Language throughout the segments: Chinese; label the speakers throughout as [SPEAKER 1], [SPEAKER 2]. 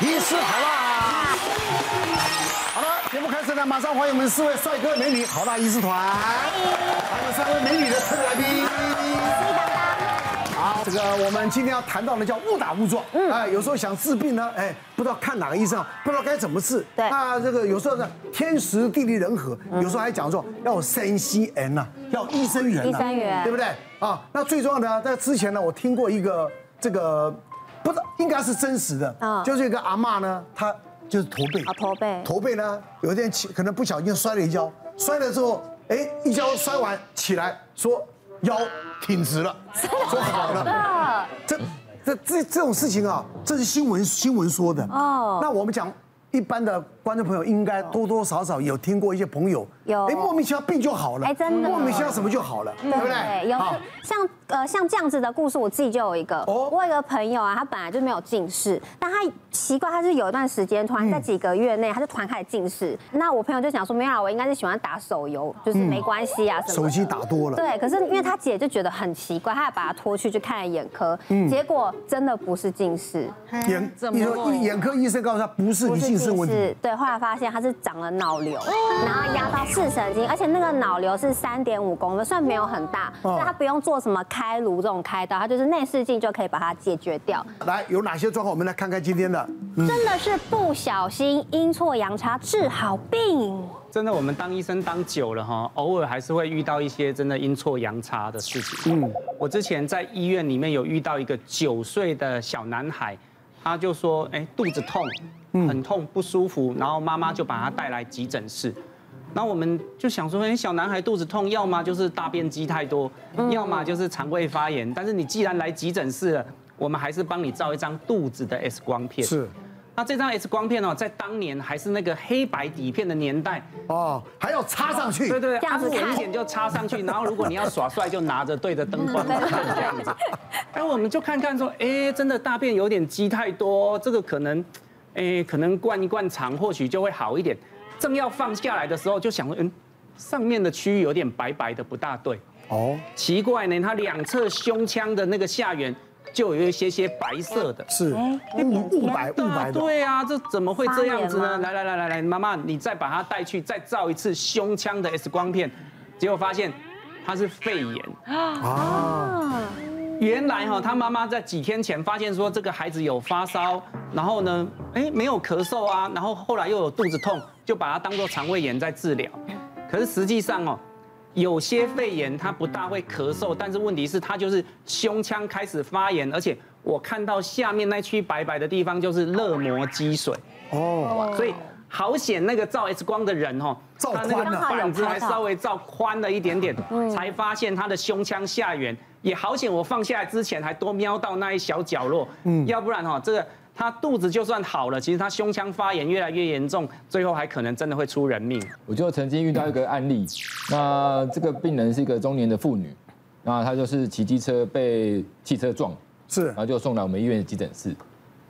[SPEAKER 1] 医师好辣。好了，节目开始了，马上欢迎我们四位帅哥美女好辣医师团，还有三位美女的特别来宾。好，这个我们今天要谈到的叫误打误撞。嗯，哎，有时候想治病呢，哎，不知道看哪个医生，不知道该怎么治。
[SPEAKER 2] 对，
[SPEAKER 1] 那这个有时候呢，天时地利人和，有时候还讲说要有三 C N 呐，要医生缘。医
[SPEAKER 2] 生缘，
[SPEAKER 1] 对不对？啊，那最重要的，在之前呢，我听过一个这个，不知道应该是真实的，啊，就是一个阿嬷呢，她就是驼背，
[SPEAKER 2] 啊，驼背，
[SPEAKER 1] 驼背呢，有一天起可能不小心摔了一跤，摔了之后，哎，一跤摔完起来说。腰挺直了，说好了，这这这这种事情啊，这是新闻新闻说的。哦。那我们讲一般的观众朋友，应该多多少少有听过一些朋友。有哎，莫名其妙病就好了，哎，
[SPEAKER 2] 真的，
[SPEAKER 1] 莫名其妙什么就好了，对不对？
[SPEAKER 2] 有像呃像这样子的故事，我自己就有一个。哦，我有一个朋友啊，他本来就没有近视，但他奇怪，他是有一段时间突然在几个月内，他就突然开始近视。那我朋友就想说，没有啊，我应该是喜欢打手游，就是没关系啊，
[SPEAKER 1] 手机打多了。
[SPEAKER 2] 对，可是因为他姐就觉得很奇怪，他还把他拖去去看了眼科，结果真的不是近视。
[SPEAKER 1] 眼怎么？眼科医生告诉他不是你近视问题。
[SPEAKER 2] 对，后来发现他是长了脑瘤，然后压到。视神经，而且那个脑瘤是三点五公分，算没有很大，所以他不用做什么开颅这种开刀，他就是内视镜就可以把它解决掉。
[SPEAKER 1] 来，有哪些状况？我们来看看今天的。
[SPEAKER 2] 真的是不小心阴错阳差治好病。
[SPEAKER 3] 真的，我们当医生当久了哈，偶尔还是会遇到一些真的阴错阳差的事情。嗯，我之前在医院里面有遇到一个九岁的小男孩，他就说，哎，肚子痛，很痛不舒服，然后妈妈就把他带来急诊室。那我们就想说，哎，小男孩肚子痛，要么就是大便积太多，要么就是肠胃发炎。但是你既然来急诊室了，我们还是帮你照一张肚子的 X 光片。
[SPEAKER 1] 是，
[SPEAKER 3] 那这张 X 光片哦，在当年还是那个黑白底片的年代
[SPEAKER 1] 哦，还要插上去。
[SPEAKER 3] 对对，这样子明显就插上去，然后如果你要耍帅，就拿着对着灯光看这样子。哎，我们就看看说，哎，真的大便有点积太多，这个可能，哎，可能灌一灌肠，或许就会好一点。正要放下来的时候，就想说，嗯，上面的区域有点白白的，不大对。哦，奇怪呢，他两侧胸腔的那个下缘就有一些些白色的。
[SPEAKER 1] 是，雾，雾白雾白的。
[SPEAKER 3] 对啊，这怎么会这样子呢？来来来来来，妈妈，你再把它带去，再照一次胸腔的 X 光片，结果发现它是肺炎。啊。原来哈，他妈妈在几天前发现说这个孩子有发烧，然后呢，哎，没有咳嗽啊，然后后来又有肚子痛，就把它当做肠胃炎在治疗。可是实际上哦，有些肺炎它不大会咳嗽，但是问题是它就是胸腔开始发炎，而且我看到下面那区白白的地方就是热膜积水。哦，所以好险那个照 X 光的人哦，
[SPEAKER 1] 照宽了，
[SPEAKER 3] 他那个还稍微照宽了一点点，才发现他的胸腔下缘。也好险，我放下来之前还多瞄到那一小角落，嗯，要不然哈，这个他肚子就算好了，其实他胸腔发炎越来越严重，最后还可能真的会出人命。
[SPEAKER 4] 我就曾经遇到一个案例，那这个病人是一个中年的妇女，那她就是骑机车被汽车撞，
[SPEAKER 1] 是，
[SPEAKER 4] 然后就送来我们医院的急诊室，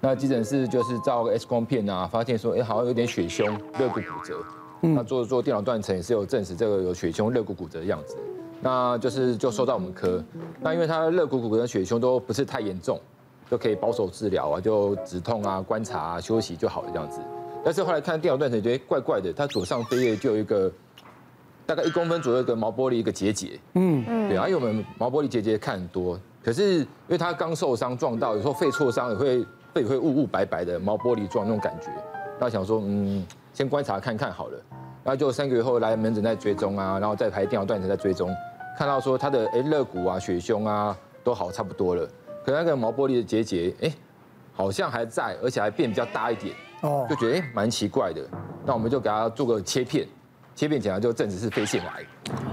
[SPEAKER 4] 那急诊室就是照个 X 光片啊，发现说，哎，好像有点血胸，肋骨骨折，那做做电脑断层也是有证实这个有血胸肋骨骨折的样子。那就是就收到我们科，那因为他肋骨骨折血胸都不是太严重，就可以保守治疗啊，就止痛啊、观察啊、休息就好了这样子。但是后来看电脑断层，觉得怪怪的，他左上肺叶就有一个大概一公分左右的毛玻璃一个结节，嗯嗯，对，因为我们毛玻璃结节看很多，可是因为他刚受伤撞到，有时候肺挫伤也会肺也会雾雾白白的毛玻璃状那种感觉，那想说嗯，先观察看看好了，然后就三个月后来门诊再追踪啊，然后再排电脑断层再追踪。看到说他的哎肋骨啊血胸啊都好差不多了，可是那个毛玻璃的结节哎好像还在，而且还变比较大一点哦，就觉得哎蛮奇怪的。那我们就给他做个切片，切片检查就证实是肺腺癌。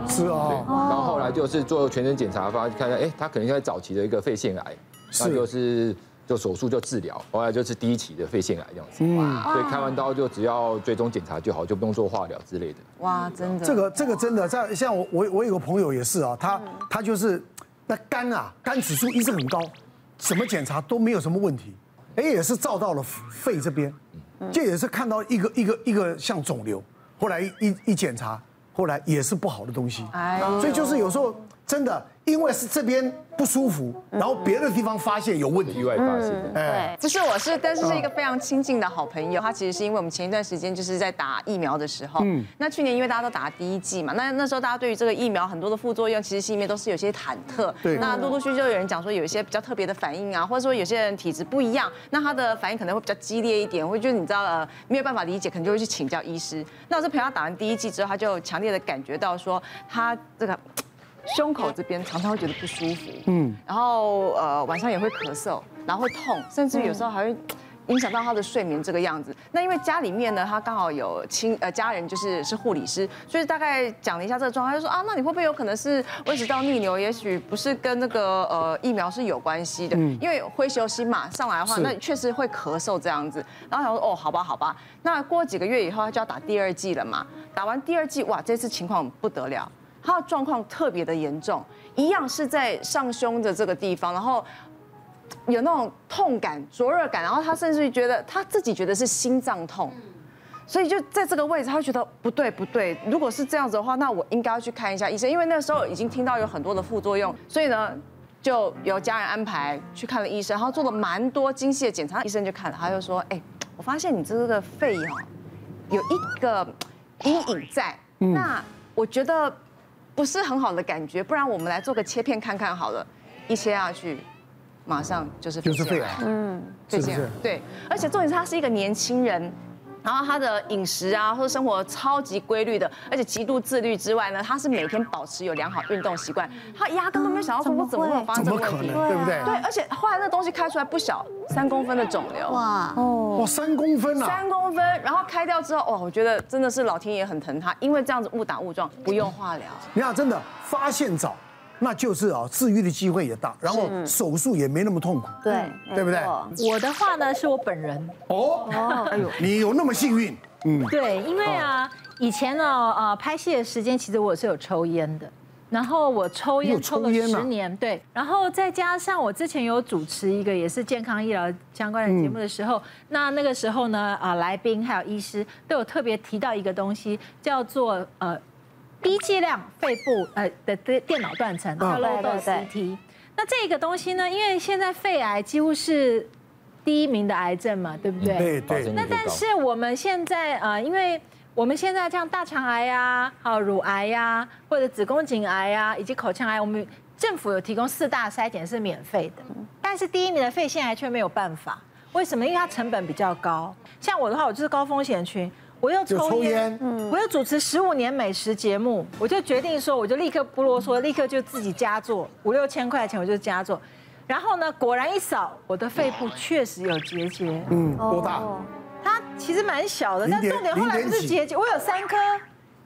[SPEAKER 1] 是啊。
[SPEAKER 4] 然后后来就是做全身检查，发现看看哎他可能应该早期的一个肺腺癌，那就是就手术就治疗，后来就是第一期的肺腺癌这样子。嗯。所以开完刀就只要追踪检查就好，就不用做化疗之类的。
[SPEAKER 2] 哇，真的，
[SPEAKER 1] 这个这个真的，像像我我我有个朋友也是啊，他他就是那肝啊，肝指数一直很高，怎么检查都没有什么问题，哎，也是照到了肺这边，这也是看到一个一个一个像肿瘤，后来一一检查，后来也是不好的东西，哎，所以就是有时候真的因为是这边不舒服，然后别的地方发现有问题，
[SPEAKER 4] 意外发现。
[SPEAKER 2] 对，
[SPEAKER 5] 这是我是，但是是一个非常亲近的好朋友。他其实是因为我们前一段时间就是在打疫苗的时候，嗯，那去年因为大家都打了第一剂嘛，那那时候大家对于这个疫苗很多的副作用，其实心里面都是有些忐忑。
[SPEAKER 1] 对，
[SPEAKER 5] 那陆陆续续就有人讲说有一些比较特别的反应啊，或者说有些人体质不一样，那他的反应可能会比较激烈一点，或者就是你知道呃没有办法理解，可能就会去请教医师。那我是陪他打完第一剂之后，他就强烈的感觉到说他这个。胸口这边常常会觉得不舒服，嗯，然后呃晚上也会咳嗽，然后会痛，甚至有时候还会影响到他的睡眠这个样子。那因为家里面呢，他刚好有亲呃家人就是是护理师，所以大概讲了一下这个状况，他就说啊，那你会不会有可能是胃食道逆流？也许不是跟那个呃疫苗是有关系的，因为会休息嘛，上来的话，那确实会咳嗽这样子。然后他说哦，好吧好吧，那过几个月以后他就要打第二剂了嘛，打完第二剂哇，这次情况不得了。他的状况特别的严重，一样是在上胸的这个地方，然后有那种痛感、灼热感，然后他甚至于觉得他自己觉得是心脏痛，所以就在这个位置，他觉得不对不对，如果是这样子的话，那我应该要去看一下医生，因为那时候已经听到有很多的副作用，所以呢，就由家人安排去看了医生，然后做了蛮多精细的检查，医生就看了，他就说，哎，我发现你这个肺哈有一个阴影在，那我觉得。不是很好的感觉，不然我们来做个切片看看好了，一切下去，马上就是
[SPEAKER 1] 就是肺癌，
[SPEAKER 5] 嗯，最近，对，而且重点是他是一个年轻人，然后他的饮食啊或者生活超级规律的，而且极度自律之外呢，他是每天保持有良好运动习惯，他压根都没有想到说我怎么会发生这个问题，
[SPEAKER 1] 怎么可能，对不对？
[SPEAKER 5] 对，而且后来那东西开出来不小，三公分的肿瘤，哇。
[SPEAKER 1] 哦，哇三公分啊，
[SPEAKER 5] 三公分，然后开掉之后，哇，我觉得真的是老天爷很疼他，因为这样子误打误撞，不用化疗。
[SPEAKER 1] 你看，真的发现早，那就是啊，治愈的机会也大，然后手术也没那么痛苦，
[SPEAKER 2] 对，
[SPEAKER 1] 对不对？
[SPEAKER 6] 我的话呢，是我本人。
[SPEAKER 1] 哦哦，哎呦，你有那么幸运？
[SPEAKER 6] 嗯，对，因为啊，以前呢，呃，拍戏的时间其实我是有抽烟的。然后我抽烟抽了十年，对，然后再加上我之前有主持一个也是健康医疗相关的节目的时候，那那个时候呢，啊，来宾还有医师都有特别提到一个东西，叫做呃低剂量肺部呃的电电脑断层，叫 low dose CT。那这个东西呢，因为现在肺癌几乎是第一名的癌症嘛，对不对？
[SPEAKER 1] 对对。
[SPEAKER 6] 那但是我们现在呃，因为我们现在像大肠癌呀、啊、好乳癌呀、啊，或者子宫颈癌呀、啊，以及口腔癌，我们政府有提供四大筛检是免费的，但是第一名的肺腺癌却没有办法。为什么？因为它成本比较高。像我的话，我就是高风险群，我又抽烟，我又主持十五年美食节目，我就决定说，我就立刻不啰嗦，立刻就自己加做五六千块钱，我就加做。然后呢，果然一扫，我的肺部确实有结节。
[SPEAKER 1] 嗯，多大？
[SPEAKER 6] 它其实蛮小的，但重点后来不是结节，我有三颗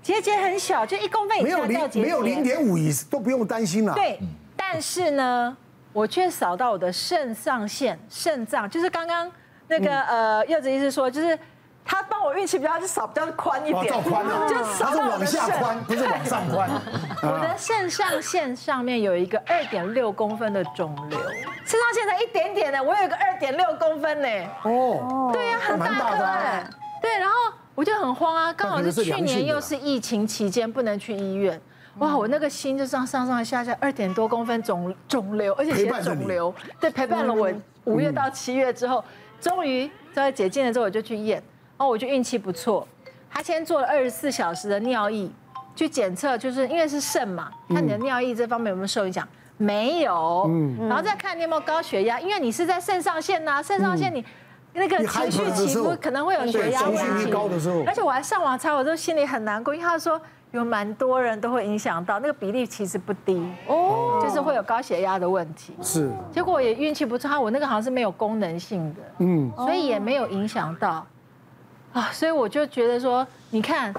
[SPEAKER 6] 结节很小，就一公分以下叫结节。
[SPEAKER 1] 没有零点五以都不用担心了。
[SPEAKER 6] 对，但是呢，我却扫到我的肾上腺、肾脏，就是刚刚那个呃柚子医师说，就是。他帮我运气比较少，比较宽一点，
[SPEAKER 1] 就少是往下宽，不是往上宽。
[SPEAKER 6] 我的肾上腺上面有一个二点六公分的肿瘤，肾上腺才一点点呢，我有一个二点六公分呢。哦，对呀，很大颗哎。对，然后我就很慌啊，刚好是去年又是疫情期间，不能去医院。哇，我那个心就上上上下下二点多公分肿肿瘤，而且写肿瘤，对，陪伴了我五月到七月之后，终于在解禁了之后，我就去验。哦，我就运气不错，他先做了二十四小时的尿液，去检测，就是因为是肾嘛，看你的尿液这方面有没有受影响，没有，嗯，然后再看你有没有高血压，因为你是在肾上腺呐，肾上腺你那个情绪起伏可能会有血压问题，而且我还上网查，我都心里很难过，因为他说有蛮多人都会影响到，那个比例其实不低哦，就是会有高血压的问题，
[SPEAKER 1] 是，
[SPEAKER 6] 结果也运气不差，我那个好像是没有功能性的，嗯，所以也没有影响到。啊，所以我就觉得说，你看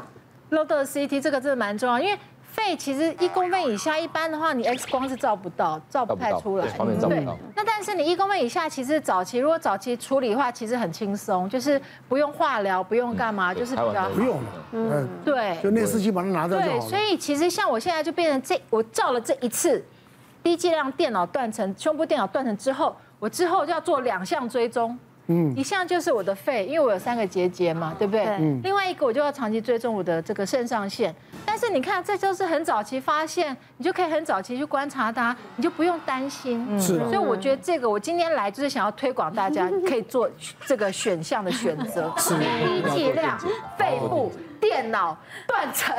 [SPEAKER 6] ，low dose CT 这个真的蛮重要，因为肺其实一公分以下，一般的话你 X 光是照不到，照不太出来。对，那但是你一公分以下，其实早期如果早期处理的话，其实很轻松，就是不用化疗，不用干嘛，就是比较
[SPEAKER 1] 不用了。嗯，对，就内视镜把它拿掉就好了。
[SPEAKER 6] 对，所以其实像我现在就变成这，我照了这一次低剂量电脑断层，胸部电脑断层之后，我之后就要做两项追踪。嗯，一项就是我的肺，因为我有三个结节嘛，对不对？
[SPEAKER 2] 嗯。
[SPEAKER 6] 另外一个我就要长期追踪我的这个肾上腺。但是你看，这就是很早期发现，你就可以很早期去观察它，你就不用担心。
[SPEAKER 1] 是。
[SPEAKER 6] 所以我觉得这个，我今天来就是想要推广大家 可以做这个选项的选择。
[SPEAKER 1] 是。
[SPEAKER 6] 第一剂量，肺部。电脑断层，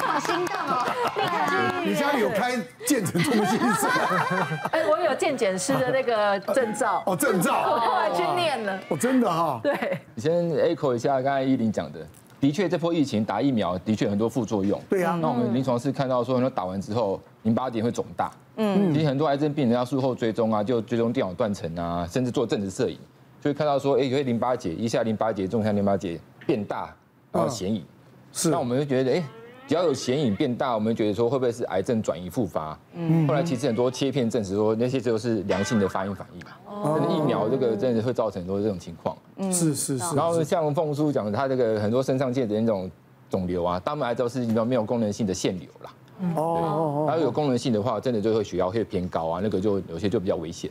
[SPEAKER 2] 好心动哦！立刻去。
[SPEAKER 1] 你家里有开健诊中心是吗？
[SPEAKER 6] 哎，我有健检师的那个证照。
[SPEAKER 1] 哦，证照。
[SPEAKER 6] 我后来去念了。
[SPEAKER 1] 哦，真的哈。
[SPEAKER 6] 对。
[SPEAKER 4] 你先 echo 一下刚才依林讲的，的确这波疫情打疫苗的确很多副作用。
[SPEAKER 1] 对啊。
[SPEAKER 4] 那我们临床是看到说，很多打完之后淋巴点会肿大。嗯。其实很多癌症病人要术后追踪啊，就追踪电脑断层啊，甚至做正子摄影，就会看到说，哎，有些淋巴结，一下淋巴结，中下淋巴结变大。然后显影，是，那我们就觉得，哎，只要有显影变大，我们觉得说会不会是癌症转移复发？嗯，后来其实很多切片证实说，那些都是良性的发炎反应嘛。哦，疫苗这个真的会造成很多这种情况。嗯，是是是。然后像凤叔讲的，他这个很多肾上腺的那种肿瘤啊，大部分都是没有功能性的腺瘤啦。哦，然后有功能性的话，真的就会血压会偏高啊，那个就有些就比较危险。